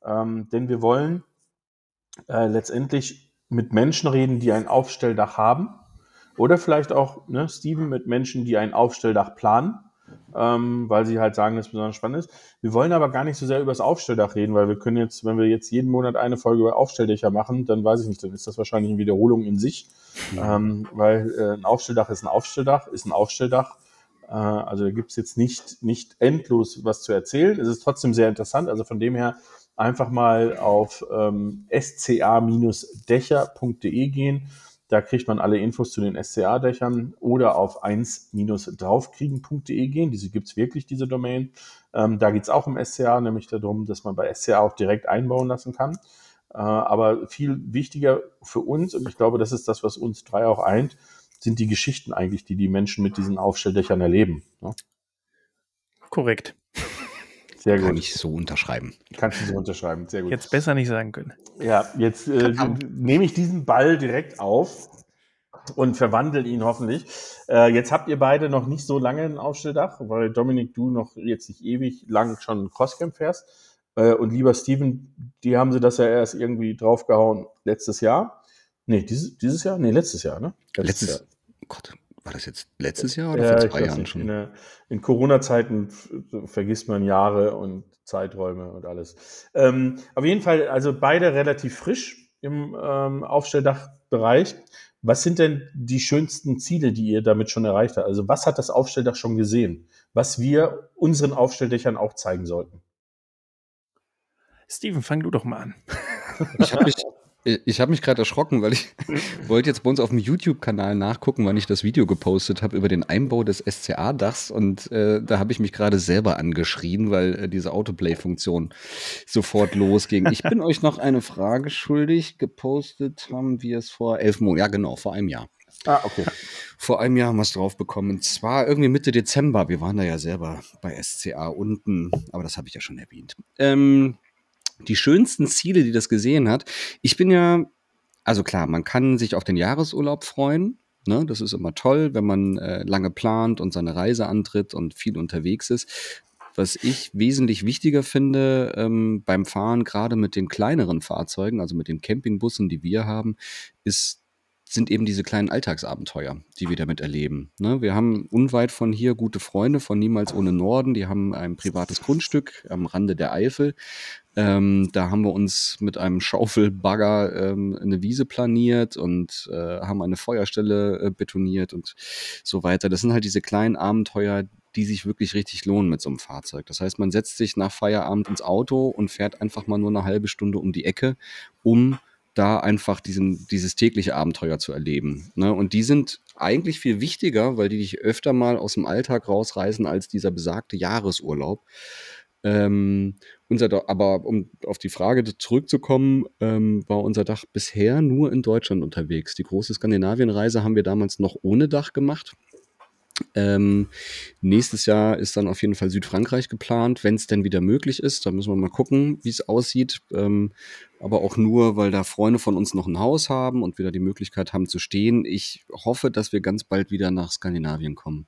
S1: Ähm, denn wir wollen äh, letztendlich mit Menschen reden, die ein Aufstelldach haben. Oder vielleicht auch, ne, Steven, mit Menschen, die ein Aufstelldach planen ähm, weil sie halt sagen, dass es besonders spannend ist. Wir wollen aber gar nicht so sehr über das Aufstelldach reden, weil wir können jetzt, wenn wir jetzt jeden Monat eine Folge über Aufstelldächer machen, dann weiß ich nicht, dann ist das wahrscheinlich eine Wiederholung in sich, ja. ähm, weil äh, ein Aufstelldach ist ein Aufstelldach, ist ein Aufstelldach. Äh, also da gibt es jetzt nicht, nicht endlos was zu erzählen. Es ist trotzdem sehr interessant. Also von dem her einfach mal auf ähm, sca-dächer.de gehen da kriegt man alle Infos zu den SCA-Dächern oder auf 1-draufkriegen.de gehen. Diese gibt es wirklich, diese Domain. Ähm, da geht es auch um SCA, nämlich darum, dass man bei SCA auch direkt einbauen lassen kann. Äh, aber viel wichtiger für uns, und ich glaube, das ist das, was uns drei auch eint, sind die Geschichten eigentlich, die die Menschen mit diesen Aufstelldächern erleben. Ne?
S2: Korrekt.
S3: Sehr gut. Kann ich so unterschreiben.
S1: Kannst du so unterschreiben, sehr gut.
S2: Jetzt besser nicht sagen können.
S1: Ja, jetzt äh, nehme ich diesen Ball direkt auf und verwandle ihn hoffentlich. Äh, jetzt habt ihr beide noch nicht so lange ein Aufstelldach, weil Dominik, du noch jetzt nicht ewig lang schon Crosscamp fährst. Äh, und lieber Steven, die haben sie das ja erst irgendwie draufgehauen letztes Jahr. Nee, dieses, dieses Jahr? Nee, letztes Jahr, ne?
S3: Letztes, letztes Jahr. Gott, war das jetzt letztes Jahr oder ja, vor zwei Jahren nicht. schon?
S1: In, in Corona-Zeiten vergisst man Jahre und Zeiträume und alles. Ähm, auf jeden Fall, also beide relativ frisch im ähm, Aufstelldachbereich. Was sind denn die schönsten Ziele, die ihr damit schon erreicht habt? Also was hat das Aufstelldach schon gesehen, was wir unseren Aufstelldächern auch zeigen sollten?
S2: Steven, fang du doch mal an.
S3: Ich habe mich, ich habe mich gerade erschrocken, weil ich wollte jetzt bei uns auf dem YouTube-Kanal nachgucken, wann ich das Video gepostet habe über den Einbau des SCA-Dachs und äh, da habe ich mich gerade selber angeschrien, weil äh, diese Autoplay-Funktion sofort losging. Ich bin euch noch eine Frage schuldig. Gepostet haben wir es vor elf Monaten, ja genau, vor einem Jahr.
S1: Ah, okay.
S3: Vor einem Jahr haben wir es drauf bekommen. Und zwar irgendwie Mitte Dezember. Wir waren da ja selber bei SCA unten, aber das habe ich ja schon erwähnt. Ähm, die schönsten Ziele, die das gesehen hat. Ich bin ja, also klar, man kann sich auf den Jahresurlaub freuen. Ne? Das ist immer toll, wenn man äh, lange plant und seine Reise antritt und viel unterwegs ist. Was ich wesentlich wichtiger finde ähm, beim Fahren, gerade mit den kleineren Fahrzeugen, also mit den Campingbussen, die wir haben, ist sind eben diese kleinen Alltagsabenteuer, die wir damit erleben. Ne? Wir haben unweit von hier gute Freunde von Niemals ohne Norden, die haben ein privates Grundstück am Rande der Eifel. Ähm, da haben wir uns mit einem Schaufelbagger ähm, eine Wiese planiert und äh, haben eine Feuerstelle äh, betoniert und so weiter. Das sind halt diese kleinen Abenteuer, die sich wirklich richtig lohnen mit so einem Fahrzeug. Das heißt, man setzt sich nach Feierabend ins Auto und fährt einfach mal nur eine halbe Stunde um die Ecke, um da einfach diesen, dieses tägliche Abenteuer zu erleben. Ne? Und die sind eigentlich viel wichtiger, weil die dich öfter mal aus dem Alltag rausreißen als dieser besagte Jahresurlaub. Ähm, unser Dach, aber um auf die Frage zurückzukommen, ähm, war unser Dach bisher nur in Deutschland unterwegs. Die große Skandinavienreise haben wir damals noch ohne Dach gemacht. Ähm, nächstes Jahr ist dann auf jeden Fall Südfrankreich geplant, wenn es denn wieder möglich ist. Da müssen wir mal gucken, wie es aussieht. Ähm, aber auch nur, weil da Freunde von uns noch ein Haus haben und wieder die Möglichkeit haben zu stehen. Ich hoffe, dass wir ganz bald wieder nach Skandinavien kommen.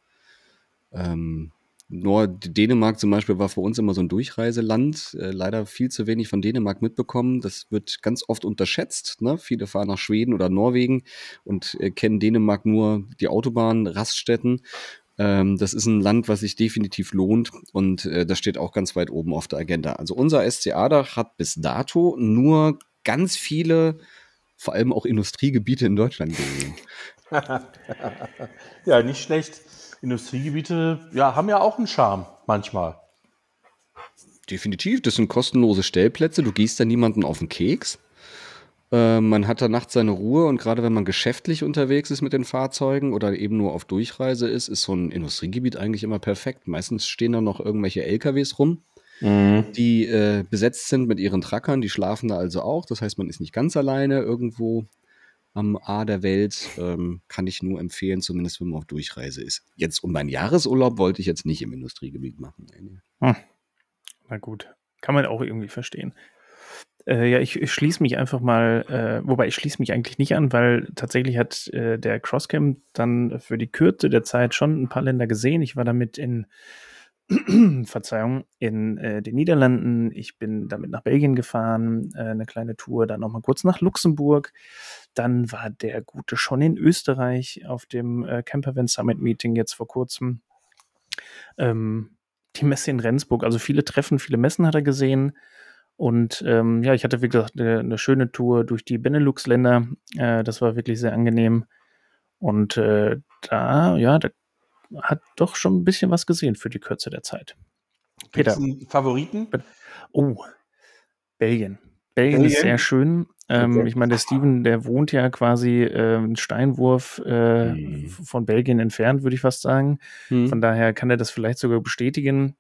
S3: Ähm, nur Dänemark zum Beispiel war für uns immer so ein Durchreiseland. Äh, leider viel zu wenig von Dänemark mitbekommen. Das wird ganz oft unterschätzt. Ne? Viele fahren nach Schweden oder Norwegen und äh, kennen Dänemark nur die Autobahn, Raststätten. Ähm, das ist ein Land, was sich definitiv lohnt und äh, das steht auch ganz weit oben auf der Agenda. Also unser SCA-Dach hat bis dato nur ganz viele, vor allem auch Industriegebiete in Deutschland gesehen.
S1: ja, nicht schlecht. Industriegebiete ja, haben ja auch einen Charme manchmal.
S3: Definitiv, das sind kostenlose Stellplätze. Du gehst da niemanden auf den Keks. Äh, man hat da nachts seine Ruhe und gerade wenn man geschäftlich unterwegs ist mit den Fahrzeugen oder eben nur auf Durchreise ist, ist so ein Industriegebiet eigentlich immer perfekt. Meistens stehen da noch irgendwelche LKWs rum, mhm. die äh, besetzt sind mit ihren Trackern. Die schlafen da also auch. Das heißt, man ist nicht ganz alleine irgendwo am A der Welt. Ähm, kann ich nur empfehlen, zumindest wenn man auf Durchreise ist. Jetzt um meinen Jahresurlaub wollte ich jetzt nicht im Industriegebiet machen. Hm.
S2: Na gut, kann man auch irgendwie verstehen. Äh, ja, ich, ich schließe mich einfach mal, äh, wobei ich schließe mich eigentlich nicht an, weil tatsächlich hat äh, der Crosscam dann für die Kürze der Zeit schon ein paar Länder gesehen. Ich war damit in Verzeihung, in äh, den Niederlanden. Ich bin damit nach Belgien gefahren, äh, eine kleine Tour, dann nochmal kurz nach Luxemburg. Dann war der Gute schon in Österreich auf dem äh, Campervan Summit Meeting jetzt vor kurzem. Ähm, die Messe in Rendsburg, also viele Treffen, viele Messen hat er gesehen. Und ähm, ja, ich hatte, wie gesagt, eine, eine schöne Tour durch die Benelux-Länder. Äh, das war wirklich sehr angenehm. Und äh, da, ja, da hat doch schon ein bisschen was gesehen für die Kürze der Zeit.
S1: Peter. Favoriten?
S2: Oh, Belgien. Belgien, Belgien? ist sehr schön. Ähm, okay. Ich meine, der Steven, der wohnt ja quasi äh, einen Steinwurf äh, hm. von Belgien entfernt, würde ich fast sagen. Hm. Von daher kann er das vielleicht sogar bestätigen.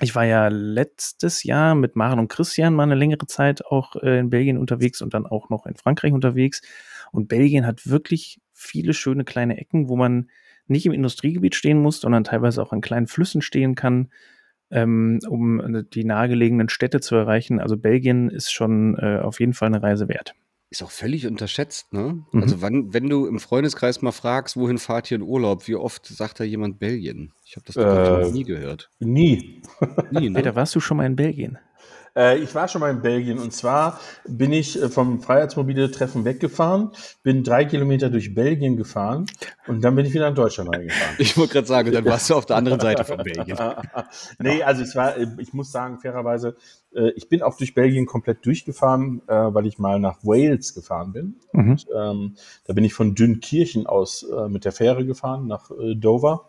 S2: Ich war ja letztes Jahr mit Maren und Christian mal eine längere Zeit auch äh, in Belgien unterwegs und dann auch noch in Frankreich unterwegs. Und Belgien hat wirklich viele schöne kleine Ecken, wo man nicht im Industriegebiet stehen muss, sondern teilweise auch an kleinen Flüssen stehen kann, ähm, um äh, die nahegelegenen Städte zu erreichen. Also Belgien ist schon äh, auf jeden Fall eine Reise wert.
S3: Ist auch völlig unterschätzt, ne? Mhm. Also wann, wenn du im Freundeskreis mal fragst, wohin fahrt ihr in Urlaub, wie oft sagt da jemand Belgien? Ich habe das äh, noch nie gehört.
S1: Nie.
S2: nie ne? da warst du schon mal in Belgien.
S1: Äh, ich war schon mal in Belgien und zwar bin ich äh, vom Freiheitsmobile-Treffen weggefahren, bin drei Kilometer durch Belgien gefahren und dann bin ich wieder in Deutschland reingefahren.
S3: Ich wollte gerade sagen, dann warst du auf der anderen Seite von Belgien.
S1: nee, also es war, äh, ich muss sagen, fairerweise, ich bin auch durch Belgien komplett durchgefahren, weil ich mal nach Wales gefahren bin. Mhm. Und, ähm, da bin ich von Dünkirchen aus mit der Fähre gefahren nach Dover.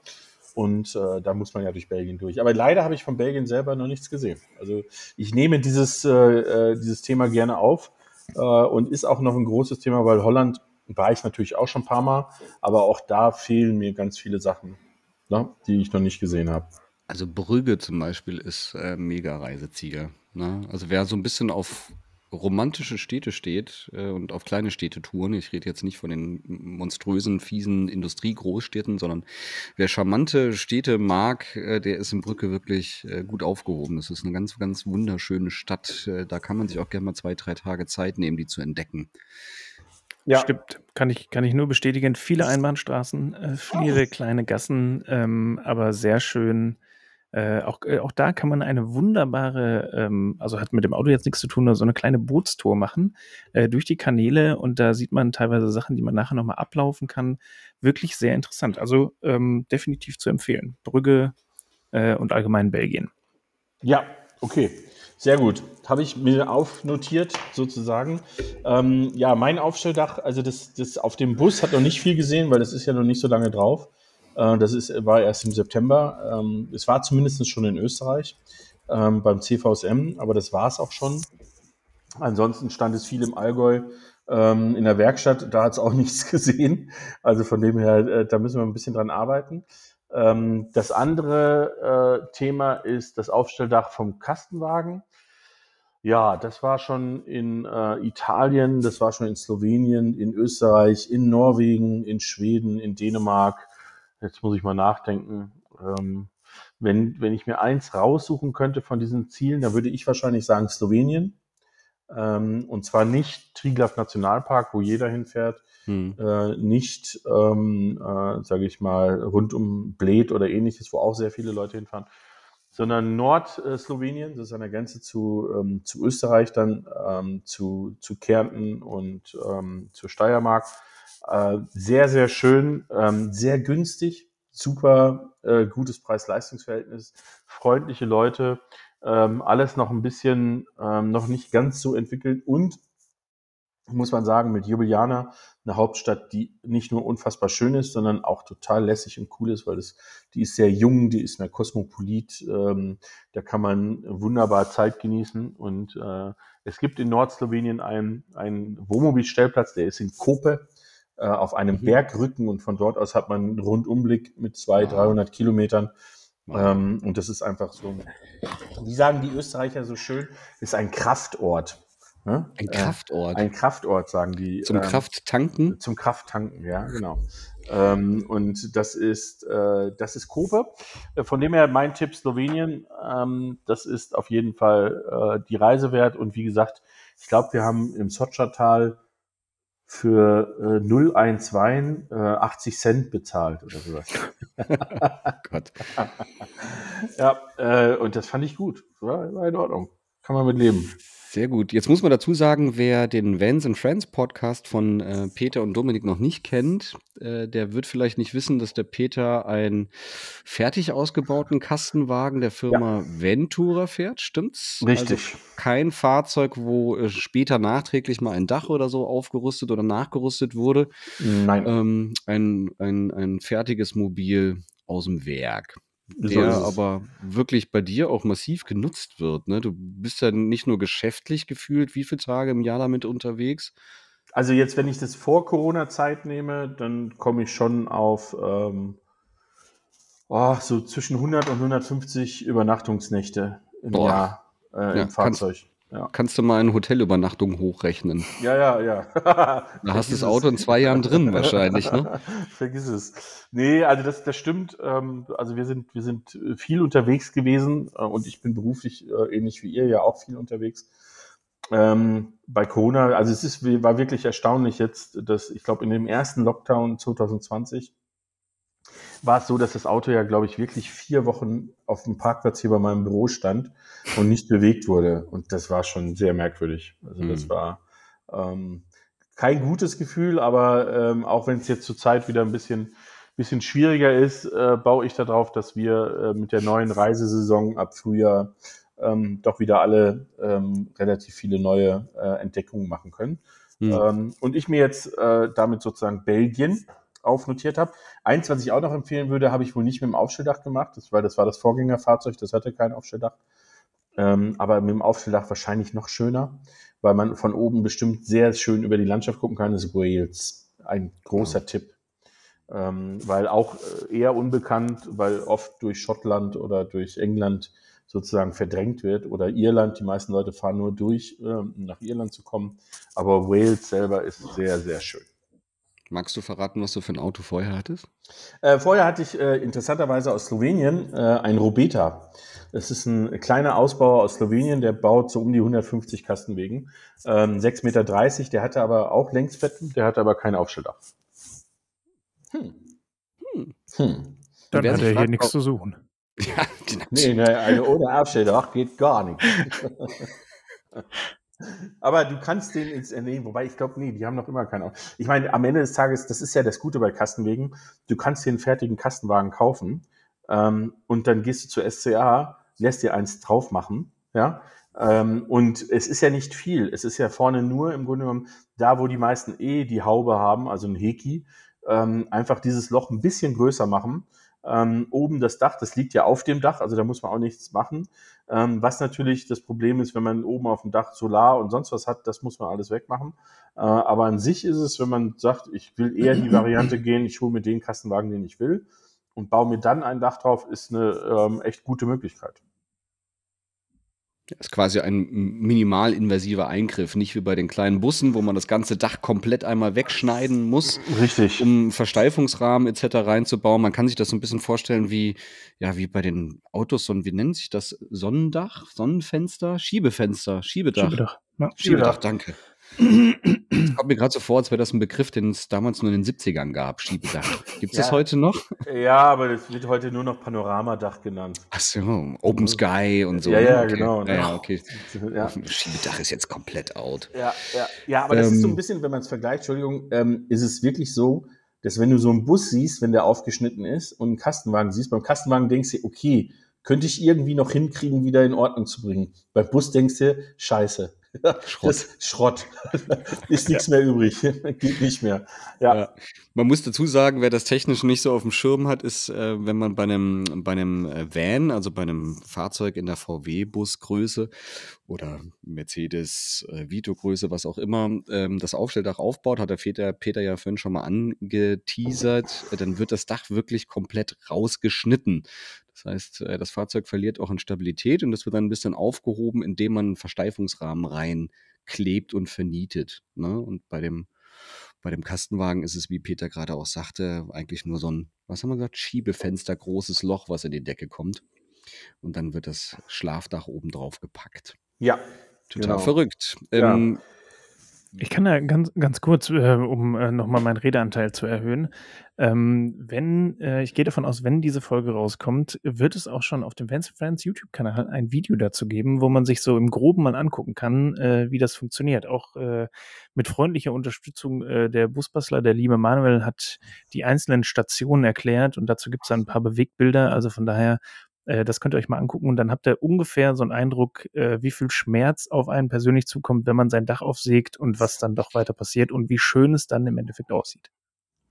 S1: Und äh, da muss man ja durch Belgien durch. Aber leider habe ich von Belgien selber noch nichts gesehen. Also ich nehme dieses, äh, äh, dieses Thema gerne auf äh, und ist auch noch ein großes Thema, weil Holland war ich natürlich auch schon ein paar Mal, aber auch da fehlen mir ganz viele Sachen, ne, die ich noch nicht gesehen habe.
S3: Also Brügge zum Beispiel ist äh, mega Reiseziel. Ne? Also wer so ein bisschen auf romantische Städte steht äh, und auf kleine Städtetouren, ich rede jetzt nicht von den monströsen, fiesen Industriegroßstädten, sondern wer charmante Städte mag, äh, der ist in Brücke wirklich äh, gut aufgehoben. Das ist eine ganz, ganz wunderschöne Stadt. Äh, da kann man sich auch gerne mal zwei, drei Tage Zeit nehmen, die zu entdecken.
S2: Ja. Stimmt, kann ich, kann ich nur bestätigen. Viele Einbahnstraßen, äh, viele oh. kleine Gassen, ähm, aber sehr schön äh, auch, äh, auch da kann man eine wunderbare, ähm, also hat mit dem Auto jetzt nichts zu tun, nur so eine kleine Bootstour machen äh, durch die Kanäle und da sieht man teilweise Sachen, die man nachher nochmal ablaufen kann. Wirklich sehr interessant. Also ähm, definitiv zu empfehlen. Brügge äh, und allgemein Belgien.
S1: Ja, okay. Sehr gut. Habe ich mir aufnotiert, sozusagen. Ähm, ja, mein Aufstelldach, also das, das auf dem Bus hat noch nicht viel gesehen, weil das ist ja noch nicht so lange drauf. Äh, das ist, war erst im September. Ähm, es war zumindest schon in Österreich ähm, beim CVSM, aber das war es auch schon. Ansonsten stand es viel im Allgäu ähm, in der Werkstatt. Da hat es auch nichts gesehen. Also von dem her, äh, da müssen wir ein bisschen dran arbeiten. Das andere äh, Thema ist das Aufstelldach vom Kastenwagen. Ja, das war schon in äh, Italien, das war schon in Slowenien, in Österreich, in Norwegen, in Schweden, in Dänemark. Jetzt muss ich mal nachdenken. Ähm, wenn, wenn ich mir eins raussuchen könnte von diesen Zielen, dann würde ich wahrscheinlich sagen Slowenien. Ähm, und zwar nicht Triglav Nationalpark, wo jeder hinfährt, hm. äh, nicht, ähm, äh, sage ich mal, rund um Bled oder ähnliches, wo auch sehr viele Leute hinfahren, sondern Nordslowenien, das ist an der Grenze zu, ähm, zu Österreich, dann ähm, zu, zu Kärnten und ähm, zur Steiermark. Äh, sehr, sehr schön, ähm, sehr günstig, super äh, gutes Preis-Leistungs-Verhältnis, freundliche Leute, ähm, alles noch ein bisschen, ähm, noch nicht ganz so entwickelt und muss man sagen, mit Ljubljana eine Hauptstadt, die nicht nur unfassbar schön ist, sondern auch total lässig und cool ist, weil es, die ist sehr jung, die ist mehr kosmopolit, ähm, da kann man wunderbar Zeit genießen und äh, es gibt in Nordslowenien einen, einen Wohnmobilstellplatz, der ist in Kope äh, auf einem mhm. Bergrücken und von dort aus hat man einen Rundumblick mit 200, 300 Kilometern ähm, und das ist einfach so, wie sagen die Österreicher so schön, ist ein Kraftort.
S3: Ne? Ein äh, Kraftort.
S1: Äh, ein Kraftort, sagen die.
S3: Zum ähm, Krafttanken?
S1: Zum Krafttanken, ja, genau. Ähm, und das ist, äh, das ist Kope. Äh, von dem her mein Tipp Slowenien. Ähm, das ist auf jeden Fall äh, die Reise wert. Und wie gesagt, ich glaube, wir haben im Sotschertal für äh, 0,1 Wein äh, 80 Cent bezahlt oder sowas. Gott. ja, äh, und das fand ich gut. War, war in Ordnung. Kann man mit leben.
S3: Sehr gut. Jetzt muss man dazu sagen, wer den Vans and Friends Podcast von äh, Peter und Dominik noch nicht kennt, äh, der wird vielleicht nicht wissen, dass der Peter einen fertig ausgebauten Kastenwagen der Firma ja. Ventura fährt, stimmt's?
S1: Richtig.
S3: Also kein Fahrzeug, wo äh, später nachträglich mal ein Dach oder so aufgerüstet oder nachgerüstet wurde.
S1: Nein.
S3: Ähm, ein, ein, ein fertiges Mobil aus dem Werk der so aber wirklich bei dir auch massiv genutzt wird. Ne? Du bist ja nicht nur geschäftlich gefühlt, wie viele Tage im Jahr damit unterwegs?
S1: Also jetzt, wenn ich das vor Corona-Zeit nehme, dann komme ich schon auf ähm, oh, so zwischen 100 und 150 Übernachtungsnächte im Boah. Jahr äh, im ja, Fahrzeug.
S3: Kannst, ja. Kannst du mal eine Hotelübernachtung hochrechnen?
S1: Ja, ja, ja.
S3: da hast du das Auto in zwei Jahren drin wahrscheinlich, ne?
S1: Vergiss es. Nee, also das, das stimmt. Ähm, also wir sind, wir sind viel unterwegs gewesen äh, und ich bin beruflich äh, ähnlich wie ihr ja auch viel unterwegs. Ähm, bei Corona, also es ist, war wirklich erstaunlich jetzt, dass ich glaube in dem ersten Lockdown 2020 war es so, dass das Auto ja, glaube ich, wirklich vier Wochen auf dem Parkplatz hier bei meinem Büro stand und nicht bewegt wurde. Und das war schon sehr merkwürdig. Also das mhm. war ähm, kein gutes Gefühl, aber ähm, auch wenn es jetzt zurzeit wieder ein bisschen, bisschen schwieriger ist, äh, baue ich darauf, dass wir äh, mit der neuen Reisesaison ab Frühjahr ähm, doch wieder alle ähm, relativ viele neue äh, Entdeckungen machen können. Mhm. Ähm, und ich mir jetzt äh, damit sozusagen Belgien aufnotiert habe. Eins, was ich auch noch empfehlen würde, habe ich wohl nicht mit dem Aufstelldach gemacht, das, weil das war das Vorgängerfahrzeug, das hatte kein Aufstelldach. Ähm, aber mit dem Aufstelldach wahrscheinlich noch schöner, weil man von oben bestimmt sehr schön über die Landschaft gucken kann, ist Wales. Ein großer ja. Tipp. Ähm, weil auch äh, eher unbekannt, weil oft durch Schottland oder durch England sozusagen verdrängt wird oder Irland. Die meisten Leute fahren nur durch, äh, um nach Irland zu kommen. Aber Wales selber ist sehr, sehr schön.
S3: Magst du verraten, was du für ein Auto vorher hattest?
S1: Äh, vorher hatte ich äh, interessanterweise aus Slowenien äh, ein Robeta. Das ist ein kleiner Ausbauer aus Slowenien, der baut so um die 150 Kastenwegen. Ähm, 6,30 Meter, der hatte aber auch Längsbetten, der hatte aber kein Aufstelldach.
S2: Hm. Hm. hm. Dann hat er hier nichts zu suchen.
S1: Ja, nee, ne, also ohne Aufstelldach geht gar nichts. Aber du kannst den ins nee, wobei ich glaube, nee, die haben noch immer keinen. Ich meine, am Ende des Tages, das ist ja das Gute bei Kastenwegen, du kannst dir einen fertigen Kastenwagen kaufen ähm, und dann gehst du zur SCA, lässt dir eins drauf machen, ja. Ähm, und es ist ja nicht viel. Es ist ja vorne nur im Grunde genommen da, wo die meisten eh die Haube haben, also ein Heki, ähm, einfach dieses Loch ein bisschen größer machen ähm, oben das Dach, das liegt ja auf dem Dach, also da muss man auch nichts machen. Ähm, was natürlich das Problem ist, wenn man oben auf dem Dach Solar und sonst was hat, das muss man alles wegmachen. Äh, aber an sich ist es, wenn man sagt, ich will eher die Variante gehen, ich hole mir den Kastenwagen, den ich will. und baue mir dann ein Dach drauf, ist eine ähm, echt gute Möglichkeit.
S3: Das ist quasi ein minimal invasiver Eingriff, nicht wie bei den kleinen Bussen, wo man das ganze Dach komplett einmal wegschneiden muss,
S1: Richtig.
S3: um Versteifungsrahmen etc. reinzubauen. Man kann sich das so ein bisschen vorstellen wie, ja, wie bei den Autos, so ein, wie nennt sich das? Sonnendach, Sonnenfenster, Schiebefenster, Schiebedach.
S2: Schiebedach. Ja.
S3: Schiebedach, danke. Das kommt mir gerade so vor, als wäre das ein Begriff, den es damals nur in den 70ern gab, Schiebedach. Gibt es das
S1: Ja.
S3: heute noch?
S1: Ja, aber das wird heute nur noch Panoramadach genannt.
S3: Ach so, Open Sky und so.
S1: Ja, ja,
S3: okay.
S1: genau.
S3: Ja, ja, okay.
S1: Ja.
S3: Schiebedach ist jetzt komplett out.
S1: Ja, ja, ja, aber das ist so ein
S3: Ähm.
S1: bisschen, wenn man es vergleicht, Entschuldigung, ähm, ist es wirklich so, dass wenn du so einen Bus siehst, wenn der aufgeschnitten ist und einen Kastenwagen siehst, beim Kastenwagen denkst du, okay, könnte ich irgendwie noch hinkriegen, wieder in Ordnung zu bringen. Beim Bus denkst du, scheiße.
S3: Schrott.
S1: Das, Schrott. ist nichts mehr übrig. Geht nicht mehr. Ja.
S3: Ja. Man muss dazu sagen, wer das technisch nicht so auf dem Schirm hat, ist, äh, wenn man bei einem, bei einem äh, Van, also bei einem Fahrzeug in der VW-Busgröße oder Mercedes äh, Vito-Größe, was auch immer, ähm, das Aufstelldach aufbaut, hat der Peter, Peter ja vorhin schon mal angeteasert, äh, dann wird das Dach wirklich komplett rausgeschnitten. Das heißt, äh, das Fahrzeug verliert auch an Stabilität und das wird dann ein bisschen aufgehoben, indem man einen Versteifungsrahmen reinklebt und vernietet. Ne? Und bei dem bei dem Kastenwagen ist es, wie Peter gerade auch sagte, eigentlich nur so ein, was haben wir gesagt, Schiebefenster, großes Loch, was in die Decke kommt. Und dann wird das Schlafdach oben drauf gepackt.
S1: ja.
S3: Total
S1: Genau.
S3: verrückt.
S1: Ja.
S3: Ähm,
S2: Ich kann da ganz, ganz kurz, äh, um äh, nochmal meinen Redeanteil zu erhöhen. Ähm, wenn, äh, ich gehe davon aus, wenn diese Folge rauskommt, wird es auch schon auf dem Vance Friends YouTube-Kanal ein Video dazu geben, wo man sich so im Groben mal angucken kann, äh, wie das funktioniert. Auch äh, mit freundlicher Unterstützung äh, der Busbastler, der liebe Manuel, hat die einzelnen Stationen erklärt und dazu gibt es ein paar Bewegtbilder. Also von daher äh, das könnt ihr euch mal angucken und dann habt ihr ungefähr so einen Eindruck, äh, wie viel Schmerz auf einen persönlich zukommt, wenn man sein Dach aufsägt und was dann doch weiter passiert und wie schön es dann im Endeffekt aussieht.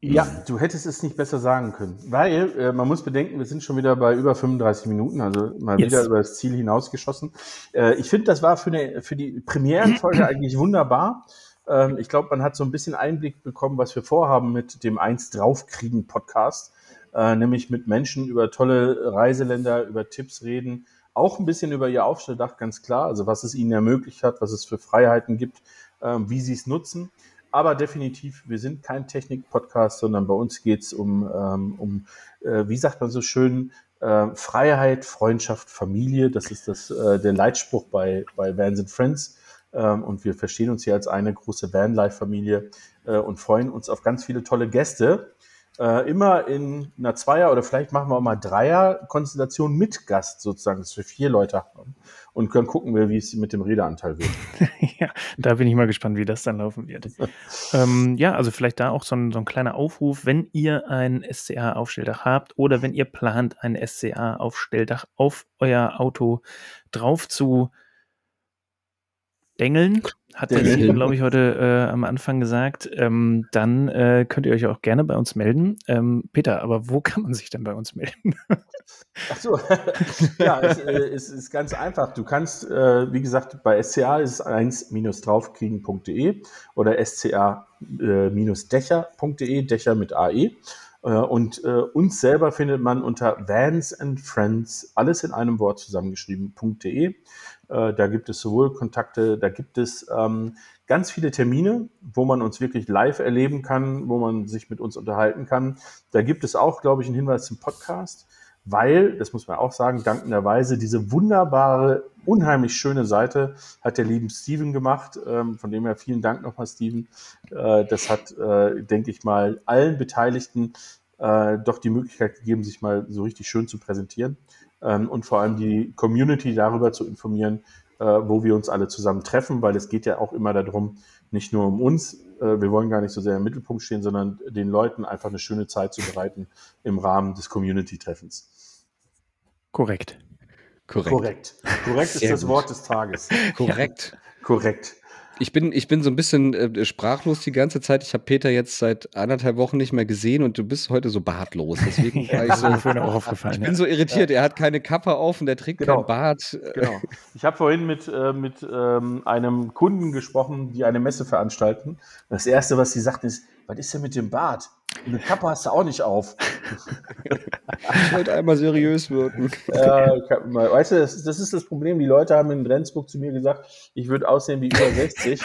S1: Ja, du hättest es nicht besser sagen können. Weil äh, man muss bedenken, wir sind schon wieder bei über 35 Minuten, also mal
S2: Yes.
S1: wieder über das Ziel hinausgeschossen. Äh, ich finde, das war für, eine, für die Premierenfolge eigentlich wunderbar. Ähm, ich glaube, man hat so ein bisschen Einblick bekommen, was wir vorhaben mit dem Eins draufkriegen Podcast. Äh, nämlich mit Menschen über tolle Reiseländer, über Tipps reden. Auch ein bisschen über ihr Aufstelldach, ganz klar. Also was es ihnen ermöglicht hat, was es für Freiheiten gibt, ähm, wie sie es nutzen. Aber definitiv, wir sind kein Technik-Podcast, sondern bei uns geht es um, ähm, um äh, wie sagt man so schön, äh, Freiheit, Freundschaft, Familie. Das ist das, äh, der Leitspruch bei, bei Vans and Friends. Ähm, und wir verstehen uns hier als eine große Vanlife-Familie äh, und freuen uns auf ganz viele tolle Gäste. Äh, immer in einer Zweier- oder vielleicht machen wir auch mal Dreier-Konstellation mit Gast sozusagen, dass wir vier Leute haben. Und dann gucken wir, wie es mit dem Redeanteil wird.
S2: ja, da bin ich mal gespannt, wie das dann laufen wird. ähm, ja, also vielleicht da auch so ein, so ein kleiner Aufruf, wenn ihr ein SCA-Aufstelldach habt oder wenn ihr plant, ein SCA-Aufstelldach auf euer Auto drauf zu dengeln, hat der. Liebe, glaube ich, heute äh, am Anfang gesagt, ähm, dann äh, könnt ihr euch auch gerne bei uns melden. Ähm, Peter, aber wo kann man sich denn bei uns melden?
S1: Ach so, ja, es, äh, es ist ganz einfach. Du kannst, äh, wie gesagt, bei SCA ist es 1-draufkriegen.de oder SCA-dächer.de, Dächer mit AE. Äh, Und äh, uns selber findet man unter Vans and Friends, alles in einem Wort zusammengeschrieben.de. Äh, Da gibt es sowohl Kontakte, da gibt es ähm, ganz viele Termine, wo man uns wirklich live erleben kann, wo man sich mit uns unterhalten kann. Da gibt es auch, glaube ich, einen Hinweis zum Podcast weil, das muss man auch sagen, dankenderweise diese wunderbare, unheimlich schöne Seite hat der lieben Steven gemacht. Ähm, von dem her vielen Dank nochmal, Steven. Äh, das hat, äh, denke ich mal, allen Beteiligten äh, doch die Möglichkeit gegeben, sich mal so richtig schön zu präsentieren ähm, und vor allem die Community darüber zu informieren, äh, wo wir uns alle zusammen treffen, weil es geht ja auch immer darum, nicht nur um uns, äh, wir wollen gar nicht so sehr im Mittelpunkt stehen, sondern den Leuten einfach eine schöne Zeit zu bereiten im Rahmen des Community-Treffens.
S2: Korrekt.
S3: korrekt.
S1: Korrekt. Korrekt ist
S3: Sehr
S1: das
S3: gut.
S1: Wort des Tages.
S3: Korrekt.
S1: Korrekt.
S3: Ich bin, ich bin so ein bisschen äh, sprachlos die ganze Zeit. Ich habe Peter jetzt seit anderthalb Wochen nicht mehr gesehen und du bist heute so bartlos. Deswegen war ich so,
S2: vorhin auch aufgefallen.
S3: ich
S2: ja.
S3: bin so irritiert. Er hat keine Kappe auf und er trägt
S1: Genau.
S3: kein Bart.
S1: Genau. Ich habe vorhin mit, äh, mit ähm, einem Kunden gesprochen, die eine Messe veranstalten. Das Erste, was sie sagten, ist, was ist denn mit dem Bart? Eine Kappe hast du auch nicht auf.
S3: Ich wollte einmal seriös wirken.
S1: Ja, weißt du, das, das, ist das Problem. Die Leute haben in Rendsburg zu mir gesagt, ich würde aussehen wie über 60.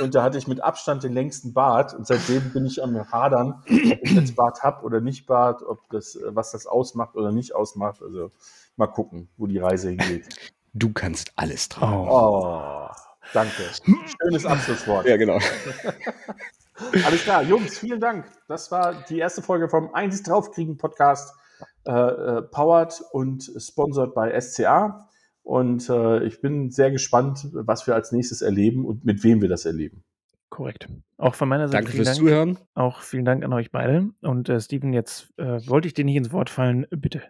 S1: Und da hatte ich mit Abstand den längsten Bart. Und seitdem bin ich am Hadern, ob ich jetzt Bart habe oder nicht Bart, ob das, was das ausmacht oder nicht ausmacht. Also mal gucken, wo die Reise hingeht.
S3: Du kannst alles tragen.
S1: Oh, danke. Schönes Abschlusswort.
S3: Ja, genau.
S1: Alles klar, Jungs, vielen Dank. Das war die erste Folge vom Eins draufkriegen Podcast, äh, äh, powered und sponsored bei SCA. Und äh, ich bin sehr gespannt, was wir als nächstes erleben und mit wem wir das erleben.
S2: Korrekt. Auch von meiner Seite.
S3: Danke fürs Dank. Zuhören.
S2: Auch vielen Dank an euch beide. Und äh, Steven, jetzt äh, wollte ich dir nicht ins Wort fallen. Bitte.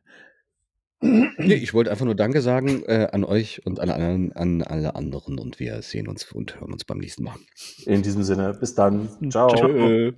S3: Nee, ich wollte einfach nur Danke sagen äh, an euch und an, an, an alle anderen und wir sehen uns und hören uns beim nächsten Mal.
S1: In diesem Sinne, bis dann. Ciao. Ciao.